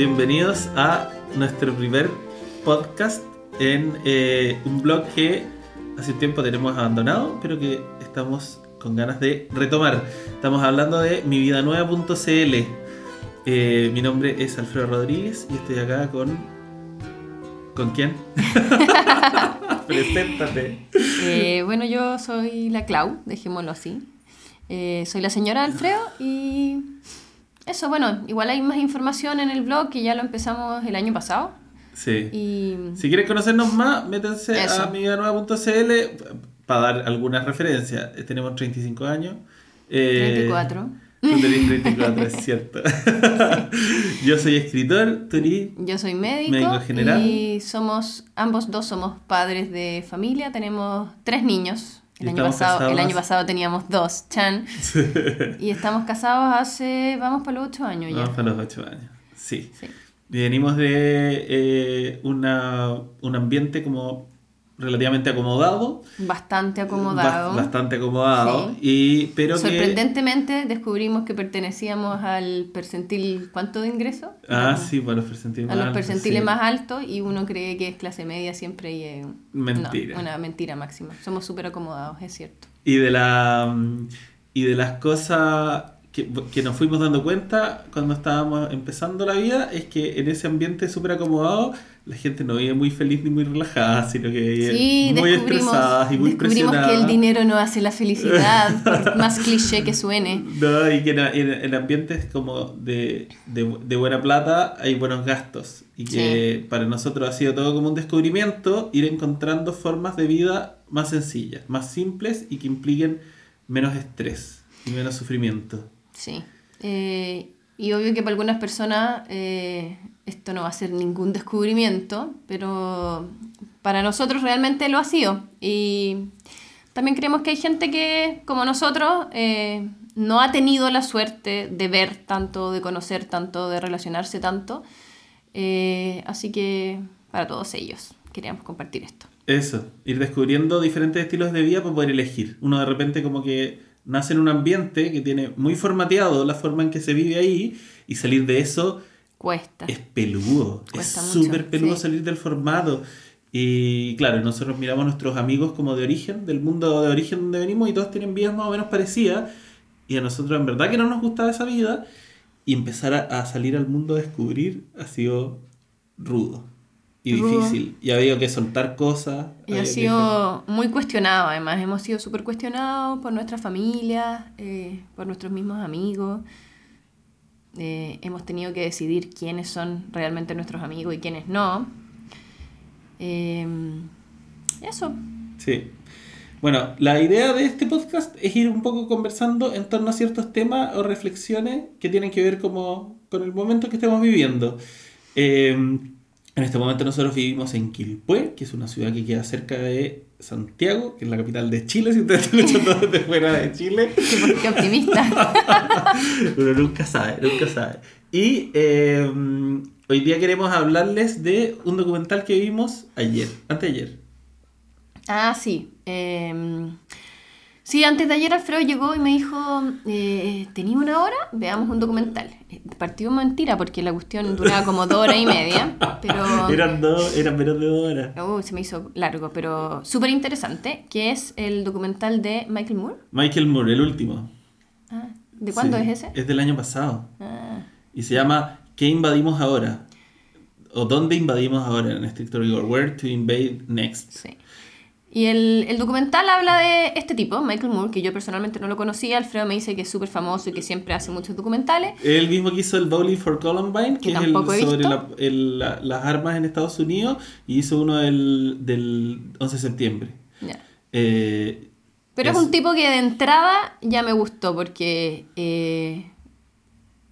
bienvenidos a nuestro primer podcast en eh, un blog que hace un tiempo tenemos abandonado, pero que estamos con ganas de retomar. Estamos hablando de mividanueva.cl. Eh, mi nombre es Alfredo Rodríguez y estoy acá con... ¿Con quién? Preséntate. Eh, bueno, yo soy la Clau, dejémoslo así. Soy la señora Alfredo y eso, bueno, igual hay más información en el blog que ya lo empezamos el año pasado. Sí. Y Si quieren conocernos más, métanse Eso. a mividanueva.cl para dar algunas referencias. Eh, Tenemos 35 años. Eh, 34. Tú tenés 34, es cierto. Yo soy escritor, tú eres- Yo soy médico, Médico general. y somos, ambos dos somos padres de familia, tenemos tres niños. El, año pasado, el año pasado teníamos dos, Chan. y estamos casados hace, vamos para los ocho años ya. Vamos para los 8 años. Sí. Sí. Y venimos de eh, una, un ambiente como relativamente acomodado. Bastante bas- acomodado. Bastante acomodado. Sí. Y, pero que... Sorprendentemente descubrimos que pertenecíamos al percentil, ¿cuánto de ingreso? Ah, sí, para los percentiles A más los altos, percentiles sí. más altos y uno cree que es clase media siempre y es Mentira. no, una mentira máxima. Somos súper acomodados, es cierto. Y de la y de las cosas que, que nos fuimos dando cuenta cuando estábamos empezando la vida es que en ese ambiente súper acomodado la gente no vive muy feliz ni muy relajada, sino que vive Sí, muy estresadas y muy descubrimos que el dinero no hace la felicidad, por más cliché que suene. No, y que en, en, en ambientes como de, de, de buena plata hay buenos gastos. Y que para nosotros ha sido todo como un descubrimiento ir encontrando formas de vida más sencillas, más simples y que impliquen menos estrés y menos sufrimiento. Sí. Eh, y obvio que para algunas personas eh, esto no va a ser ningún descubrimiento, pero para nosotros realmente lo ha sido. Y también creemos que hay gente que, como nosotros, eh, no ha tenido la suerte de ver tanto, de conocer tanto, de relacionarse tanto. Así que para todos ellos queríamos compartir esto. Eso, ir descubriendo diferentes estilos de vida para poder elegir. Uno de repente como que nace en un ambiente que tiene muy formateado la forma en que se vive ahí y salir de eso Cuesta. es peludo. Cuesta es súper peludo sí. salir del formato. Y claro, nosotros miramos a nuestros amigos como de origen, del mundo de origen donde venimos y todos tienen vidas más o menos parecidas. Y a nosotros en verdad que no nos gustaba esa vida. Y empezar a, a salir al mundo a descubrir ha sido rudo y Rudo. difícil. Y ha habido que soltar cosas. Y ha que sido muy cuestionado, además. Hemos sido súper cuestionados por nuestra familia, eh, por nuestros mismos amigos. Eh, hemos tenido que decidir quiénes son realmente nuestros amigos y quiénes no. Eh, eso. Sí. Bueno, la idea de este podcast es ir un poco conversando en torno a ciertos temas o reflexiones que tienen que ver como con el momento que estamos viviendo. Eh, en este momento nosotros vivimos en Quilpué, que es una ciudad que queda cerca de Santiago, que es la capital de Chile, si ustedes están escuchando desde fuera de Chile. Qué, qué optimista. Uno nunca sabe, nunca sabe. Y eh, hoy día queremos hablarles de un documental que vimos ayer, anteayer. ah, sí. Eh, sí, antes de ayer Alfredo llegó y me dijo, eh, ¿tenía una hora? Veamos un documental. Partió mentira porque la cuestión duraba como dos horas y media, pero... Eran dos, eran menos de dos horas. Uh, se me hizo largo, pero súper interesante, que es el documental de Michael Moore. Michael Moore, el último. Ah, ¿De cuándo Sí, es ese? Es del año pasado. Ah, Y se llama ¿Qué invadimos ahora? O ¿Dónde invadimos ahora en estricto rigor? Where to invade next. sí. Y el, el documental habla de este tipo, Michael Moore, que yo personalmente no lo conocía. Alfredo me dice que es súper famoso y que siempre hace muchos documentales. El mismo que hizo el Bowling for Columbine, que, Que es el sobre la- el- la- las armas en Estados Unidos, y hizo uno del, del 11 de septiembre. Ya. Eh, Pero es un tipo que de entrada ya me gustó porque eh,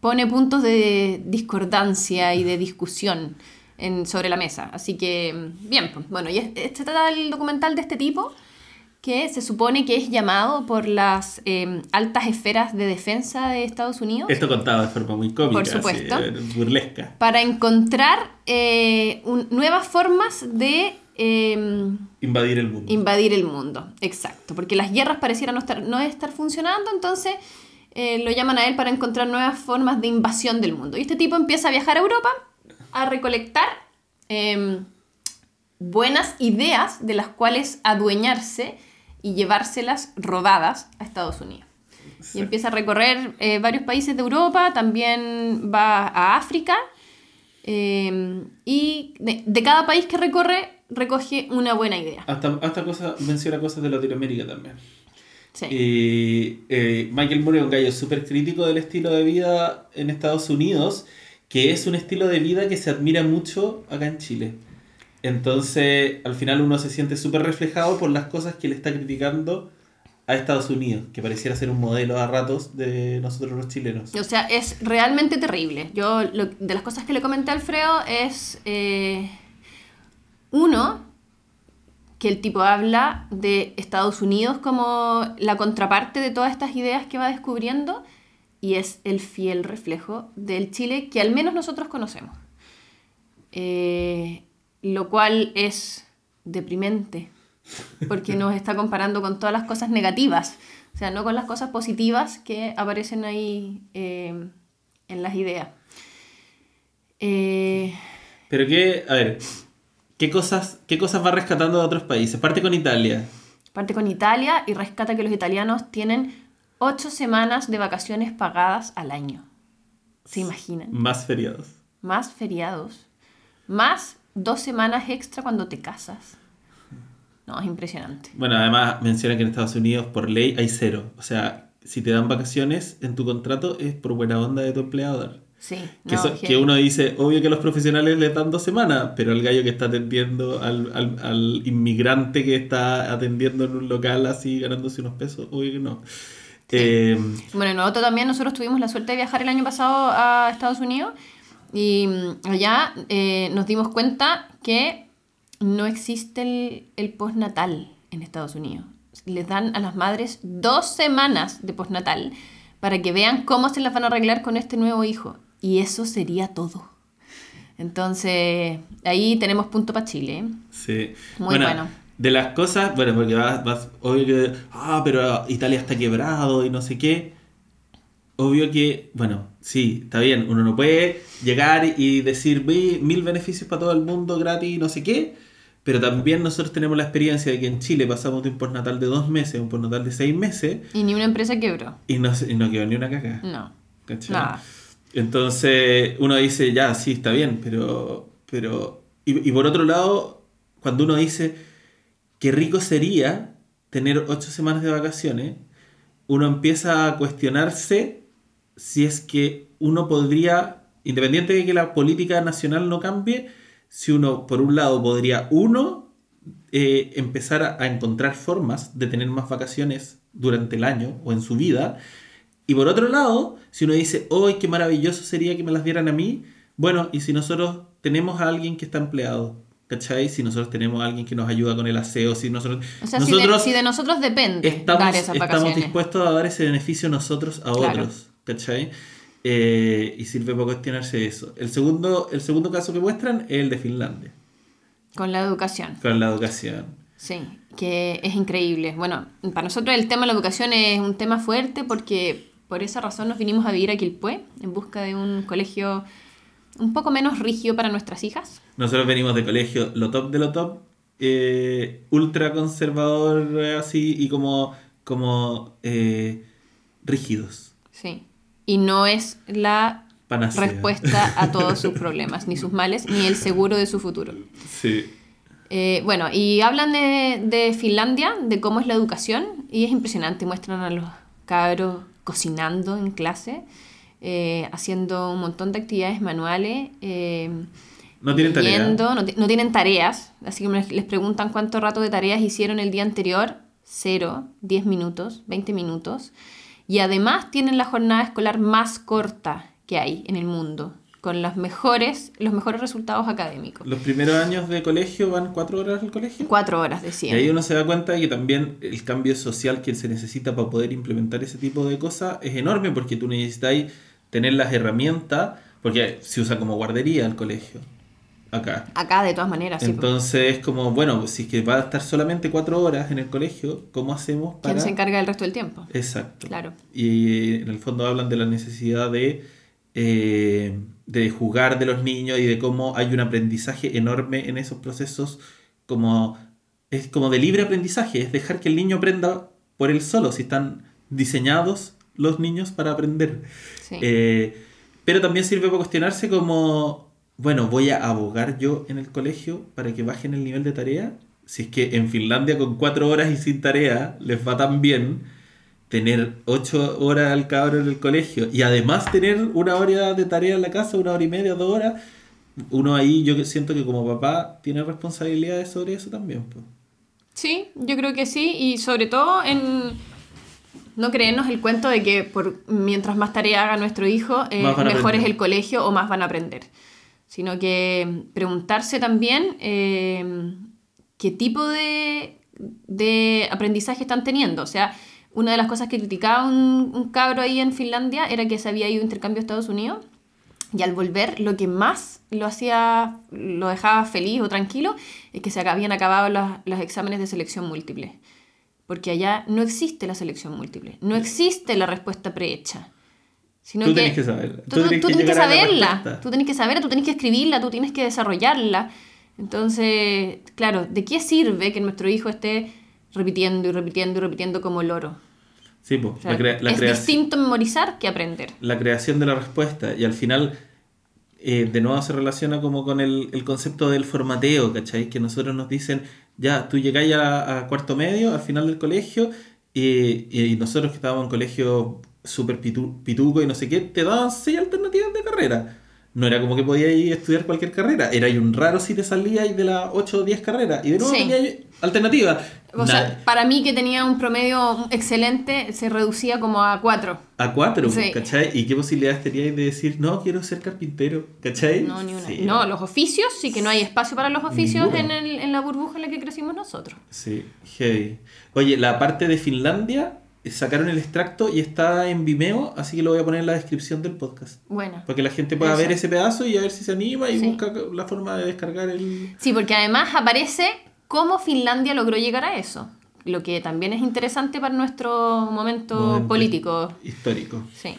pone puntos de discordancia y de discusión en, sobre la mesa. Así que, bien, pues, bueno, y es- este trata el documental de este tipo que se supone que es llamado por las eh, altas esferas de defensa de Estados Unidos Esto contado de forma muy cómica, Por supuesto. así, burlesca. para encontrar eh, un- nuevas formas de eh, Invadir el mundo. invadir el mundo. Exacto, porque las guerras parecieran no estar, no estar funcionando, entonces eh, lo llaman a él para encontrar nuevas formas de invasión del mundo. Y este tipo empieza a viajar a Europa a recolectar em, buenas ideas de las cuales adueñarse y llevárselas robadas a Estados Unidos. Y empieza a recorrer eh, varios países de Europa, también va a África, em, y de, de cada país que recorre recoge una buena idea. Hasta, hasta cosa, menciona cosas de Latinoamérica también. Sí. Y eh, Michael Moore es un gallo súper crítico del estilo de vida en Estados Unidos, que es un estilo de vida que se admira mucho acá en Chile. Entonces, al final uno se siente súper reflejado por las cosas que le está criticando a Estados Unidos, que pareciera ser un modelo a ratos de nosotros los chilenos. O sea, es realmente terrible. Yo, lo- de las cosas que le comenté a Alfredo es, eh, uno, que el tipo habla de Estados Unidos como la contraparte de todas estas ideas que va descubriendo y es el fiel reflejo del Chile que al menos nosotros conocemos. Eh, lo cual es deprimente, porque nos está comparando con todas las cosas negativas, o sea, no con las cosas positivas que aparecen ahí eh, en las ideas. Eh, Pero qué, a ver, ¿qué cosas, ¿qué cosas va rescatando de otros países? Parte con Italia. parte con Italia y rescata que los italianos tienen ocho semanas de vacaciones pagadas al año. ¿Se imaginan? Más feriados. Más feriados. Más dos semanas extra cuando te casas. No, es impresionante. Bueno, además menciona que en Estados Unidos por ley hay cero. O sea, si te dan vacaciones en tu contrato es por buena onda de tu empleador. Sí. Que, no, so- que uno dice, obvio que a los profesionales les dan dos semanas, pero el gallo que está atendiendo al, al, al inmigrante que está atendiendo en un local así ganándose unos pesos, obvio que no. Eh, Bueno, nosotros también, nosotros tuvimos la suerte de viajar el año pasado a Estados Unidos y mm, allá eh, nos dimos cuenta que no existe el, el postnatal en Estados Unidos. Les dan a las madres dos semanas de postnatal para que vean cómo se las van a arreglar con este nuevo hijo. Y eso sería todo. Entonces, ahí tenemos punto para Chile. ¿eh? sí. Muy bueno. De las cosas, bueno, porque vas, vas, obvio que, ah, pero Italia está quebrado y no sé qué. Obvio que, bueno, sí, está bien, uno no puede llegar y decir "Ve, mil beneficios para todo el mundo gratis y no sé qué, pero también nosotros tenemos la experiencia de que en Chile pasamos de un postnatal de dos meses a un postnatal de seis meses Y ni una empresa quebró. y no, y no quedó ni una caca. No. ¿cachai? Nada. Entonces uno dice, ya, sí, está bien, pero... pero y, y por otro lado, cuando uno dice, qué rico sería tener ocho semanas de vacaciones, uno empieza a cuestionarse si es que uno podría, independiente de que la política nacional no cambie, si uno, por un lado, podría, uno, eh, empezar a, encontrar formas de tener más vacaciones durante el año o en su vida. Y por otro lado, si uno dice, ¡ay, qué maravilloso sería que me las dieran a mí! Bueno, y si nosotros tenemos a alguien que está empleado, ¿cachai? Si nosotros tenemos a alguien que nos ayuda con el aseo, si nosotros... O sea, si, nosotros de, si de nosotros depende estamos, dar esas estamos dispuestos a dar ese beneficio nosotros a Claro. otros, ¿cachai? Eh, y sirve para cuestionarse eso. El segundo, el segundo caso que muestran es el de Finlandia, Con la educación. con la educación. Sí, que es increíble. Bueno, para nosotros el tema de la educación es un tema fuerte porque por esa razón nos vinimos a vivir a Quilpué en busca de un colegio un poco menos rígido para nuestras hijas. Nosotros venimos de colegio lo top de lo top, eh, ultra conservador eh, así y como, como eh, rígidos. Sí. Y no es la Panacea. respuesta a todos sus problemas, ni sus males, ni el seguro de su futuro. Sí. Eh, bueno, y hablan de, de Finlandia, de cómo es la educación, y es impresionante, muestran a los cabros cocinando en clase, eh, haciendo un montón de actividades manuales. eh, No tienen tarea. leyendo, no, no tienen tareas, así que les preguntan cuánto rato de tareas hicieron el día anterior, cero, 10 minutos, 20 minutos, y además tienen la jornada escolar más corta que hay en el mundo, con los mejores, los mejores resultados académicos. Los primeros años de colegio van cuatro horas al colegio. Cuatro horas, Y decían. ahí uno se da cuenta de que también el cambio social que se necesita para poder implementar ese tipo de cosas es enorme porque tú necesitas tener las herramientas, porque se usa como guardería el colegio. Acá. Acá, de todas maneras, sí. Entonces es como, bueno, si es que va a estar solamente cuatro horas en el colegio, ¿cómo hacemos para...? ¿Quién se encarga del resto del tiempo? Exacto. Claro. Y en el fondo hablan de la necesidad de, eh, de jugar de los niños y de cómo hay un aprendizaje enorme en esos procesos, como es como de libre aprendizaje, es dejar que el niño aprenda por él solo, si están diseñados los niños para aprender. Sí. Eh, pero también sirve para cuestionarse como, bueno, voy a abogar yo en el colegio para que bajen el nivel de tarea. Si es que en Finlandia con cuatro horas y sin tarea les va tan bien, tener ocho horas al cabro en el colegio y además tener una hora de tarea en la casa, una hora y media, dos horas, uno ahí yo siento que como papá tiene responsabilidades sobre eso también. pues. Sí, yo creo que sí, y sobre todo en no creernos el cuento de que por mientras más tarea haga nuestro hijo, eh, mejor es el colegio o más van a aprender. Sino que preguntarse también eh, qué tipo de, de aprendizaje están teniendo. O sea, una de las cosas que criticaba un, un cabro ahí en Finlandia era que se había ido a intercambio a Estados Unidos y al volver, lo que más lo hacía, lo dejaba feliz o tranquilo, es que se habían acabado los, los exámenes de selección múltiple. Porque allá no existe la selección múltiple, no existe la respuesta prehecha. Sino Tú que tenés que saberla. Tú, tú- tenés tú tenés que la saberla, tú tenés que saberla, tú tenés que escribirla, tú tienes que desarrollarla. Entonces, claro, ¿de qué sirve que nuestro hijo esté repitiendo y repitiendo y repitiendo como loro? Sí, pues, O sea, la, crea- la es creación- distinto memorizar que aprender. la creación de la respuesta y al final eh, de nuevo se relaciona como con el, el concepto del formateo, ¿cachai? Que nosotros nos dicen, ya, tú llegáis a, a cuarto medio, al final del colegio, y, y nosotros que estábamos en colegio súper pitu- pituco y no sé qué, te daban seis alternativas de carrera. No era como que podías ir a estudiar cualquier carrera, era un raro si te salías de las 8 o 10 carreras, y de nuevo Sí. tenías alternativas. O sea, para mí que tenía un promedio excelente, se reducía como a cuatro. a 4, Sí. ¿cachai? ¿Y qué posibilidades teníais de decir, no, quiero ser carpintero, ¿cachai? No, ni una. Sí. No, los oficios, sí que no hay espacio para los oficios en, el- en la burbuja en la que crecimos nosotros. Sí, heavy. Oye, la parte de Finlandia sacaron el extracto y está en Vimeo, así que lo voy a poner en la descripción del podcast. Bueno. Para que la gente pueda Eso. ver ese pedazo y a ver si se anima y Sí. busca la forma de descargar el... Sí, porque además aparece cómo Finlandia logró llegar a eso. Lo que también es interesante para nuestro momento, Momento político. Histórico. Sí.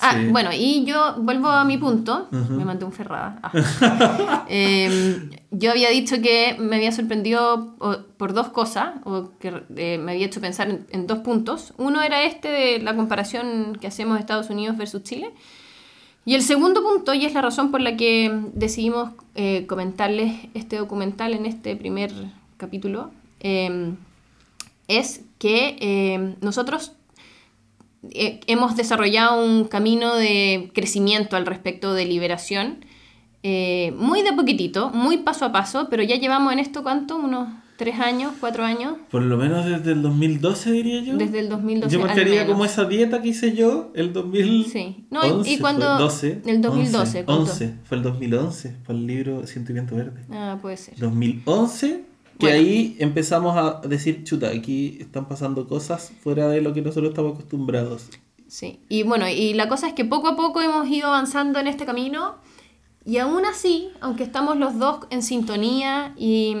Ah, bueno, y yo vuelvo a mi punto. Me mandé un ferrada. Ah. Eh, yo había dicho que me había sorprendido por dos cosas, o que eh, me había hecho pensar en, en dos puntos. Uno era este de la comparación que hacemos Estados Unidos versus Chile. Y el segundo punto, y es la razón por la que decidimos eh, comentarles este documental en este primer capítulo, eh, es que eh, nosotros eh, hemos desarrollado un camino de crecimiento al respecto de liberación, eh, muy de poquitito, muy paso a paso, pero ya llevamos en esto, ¿cuánto? Unos tres años, cuatro años, Por lo menos desde el 2012, diría yo. desde el 2012. Yo marcaría como esa dieta que hice yo, el 2000... Sí. No, y- y cuando- fue 12, el 2012, 11, ¿cuánto? 11, fue el 2011, fue el libro Siento y Viento Verde. Ah, puede ser. 2011, que Bueno. ahí empezamos a decir, chuta, aquí están pasando cosas fuera de lo que nosotros estamos acostumbrados. Sí, y bueno, y la cosa es que poco a poco hemos ido avanzando en este camino y aún así, aunque estamos los dos en sintonía y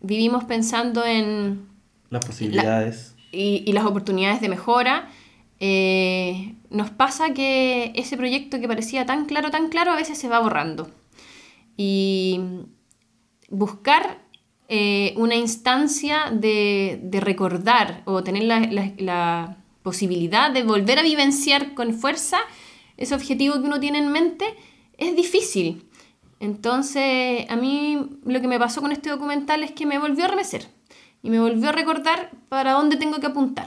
vivimos pensando en Las posibilidades. y, y las oportunidades de mejora, eh, nos pasa que ese proyecto que parecía tan claro, tan claro, a veces se va borrando. Y buscar eh, una instancia de, de recordar o tener la, la- la posibilidad de volver a vivenciar con fuerza ese objetivo que uno tiene en mente es difícil. Entonces, a mí lo que me pasó con este documental es que me volvió a remecer y me volvió a recordar para dónde tengo que apuntar.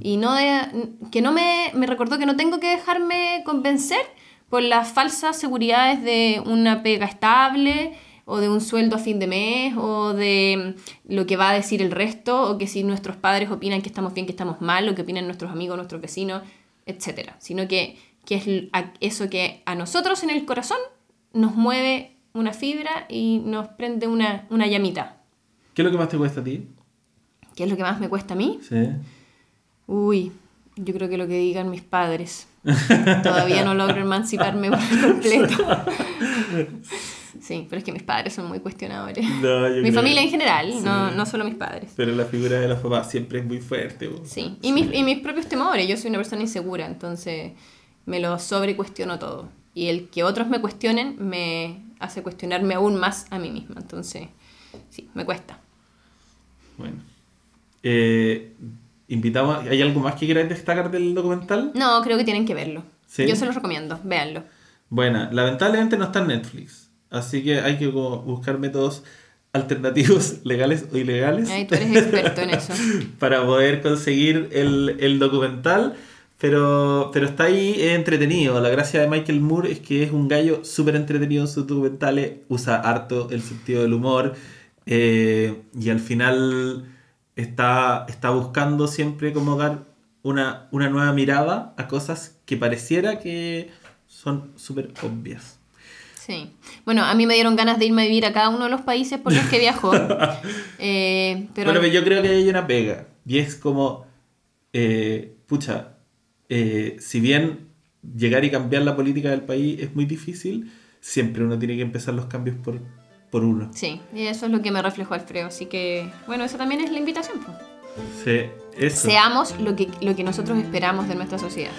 Y no de- que no me, me recordó que no tengo que dejarme convencer por las falsas seguridades de una pega estable o de un sueldo a fin de mes o de lo que va a decir el resto o que si nuestros padres opinan que estamos bien, que estamos mal, o que opinan nuestros amigos, nuestros vecinos, etc. Sino que, que es eso que a nosotros en el corazón nos mueve una fibra y nos prende una, una llamita. ¿Qué es lo que más te cuesta a ti? ¿Qué es lo que más me cuesta a mí? Sí. Uy, yo creo que lo que digan mis padres. Todavía no logro emanciparme por completo. Sí, pero es que mis padres son muy cuestionadores. No, yo Mi creo familia que- en general, sí. no, no solo mis padres. Pero la figura de los papás siempre es muy fuerte. po. Sí, y, Mis, y mis propios temores. Yo soy una persona insegura, entonces me lo sobrecuestiono todo. Y el que otros me cuestionen me hace cuestionarme aún más a mí misma. Entonces, sí, me cuesta. Bueno. Eh, invitamos, ¿Hay algo más que queráis destacar del documental? No, creo que tienen que verlo. ¿Sí? Yo se los recomiendo, véanlo. Bueno, lamentablemente no está en Netflix. Así que hay que buscar métodos alternativos, legales o ilegales. Ay, tú eres experto en eso. para poder conseguir el, el documental. Pero, pero está ahí entretenido. La gracia de Michael Moore es que es un gallo súper entretenido en sus documentales. Usa harto el sentido del humor. eh, y al final está, está buscando siempre como dar una, una nueva mirada a cosas que pareciera que son súper obvias. Sí. Bueno, a mí me dieron ganas de irme a vivir a cada uno de los países por los que viajó. Eh, pero Bueno, pero yo creo que hay una pega. Y es como, eh, pucha, eh, si bien llegar y cambiar la política del país es muy difícil, siempre uno tiene que empezar los cambios por, por uno. Sí, y eso es lo que me reflejó Alfredo. Así que, bueno, eso también es la invitación. pues. Sí, eso. Seamos lo que, lo que nosotros esperamos de nuestra sociedad.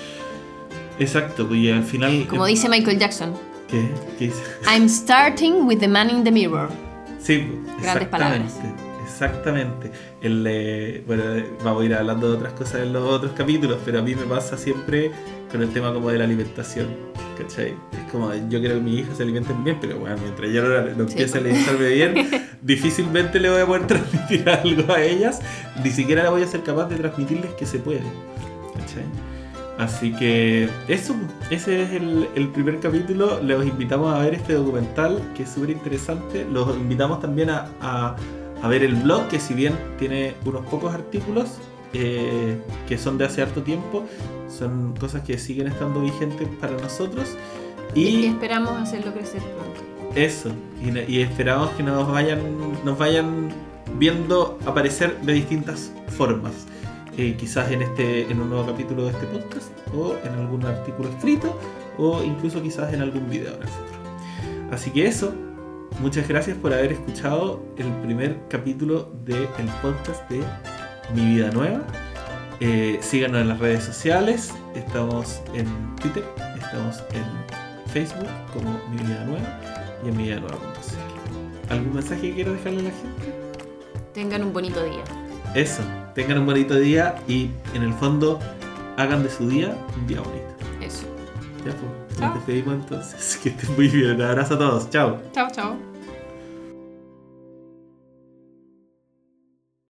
Exacto, y al final... Como dice Michael Jackson, ¿Qué? ¿Qué dice? I'm starting with the man in the mirror. Sí, Grandes palabras. Exactamente. El, eh, bueno, eh, vamos a ir hablando de otras cosas en los otros capítulos, pero a mí me pasa siempre con el tema como de la alimentación. ¿Cachai? Es como, yo quiero que mi hija se alimente bien, pero bueno, mientras yo no, no Sí, empiece a pues. alimentarme bien, difícilmente le voy a poder transmitir algo a ellas. Ni siquiera le voy a ser capaz de transmitirles que se puede. ¿Cachai? Así que eso, ese es el, el primer capítulo. Les invitamos a ver este documental que es súper interesante. Los invitamos también a, a- a ver el blog, que si bien tiene unos pocos artículos eh, que son de hace harto tiempo, son cosas que siguen estando vigentes para nosotros. Y, Y esperamos hacerlo crecer pronto. eso, y, y esperamos que nos vayan, nos vayan viendo aparecer de distintas formas. Eh, quizás en este en un nuevo capítulo de este podcast o en algún artículo escrito o incluso quizás en algún video en el futuro. Así que eso, muchas gracias por haber escuchado el primer capítulo del podcast de Mi Vida Nueva. Eh, síganos en las redes sociales, estamos en Twitter, estamos en Facebook como Mi Vida Nueva y en mividanueva.cl. ¿Algún mensaje que quiera dejarle a la gente? Tengan un bonito día. Eso, tengan un bonito día y en el fondo hagan de su día un día bonito. Eso. Ya pues, nos despedimos entonces. Que estén muy bien. Un abrazo a todos. Chao. Chao, chao.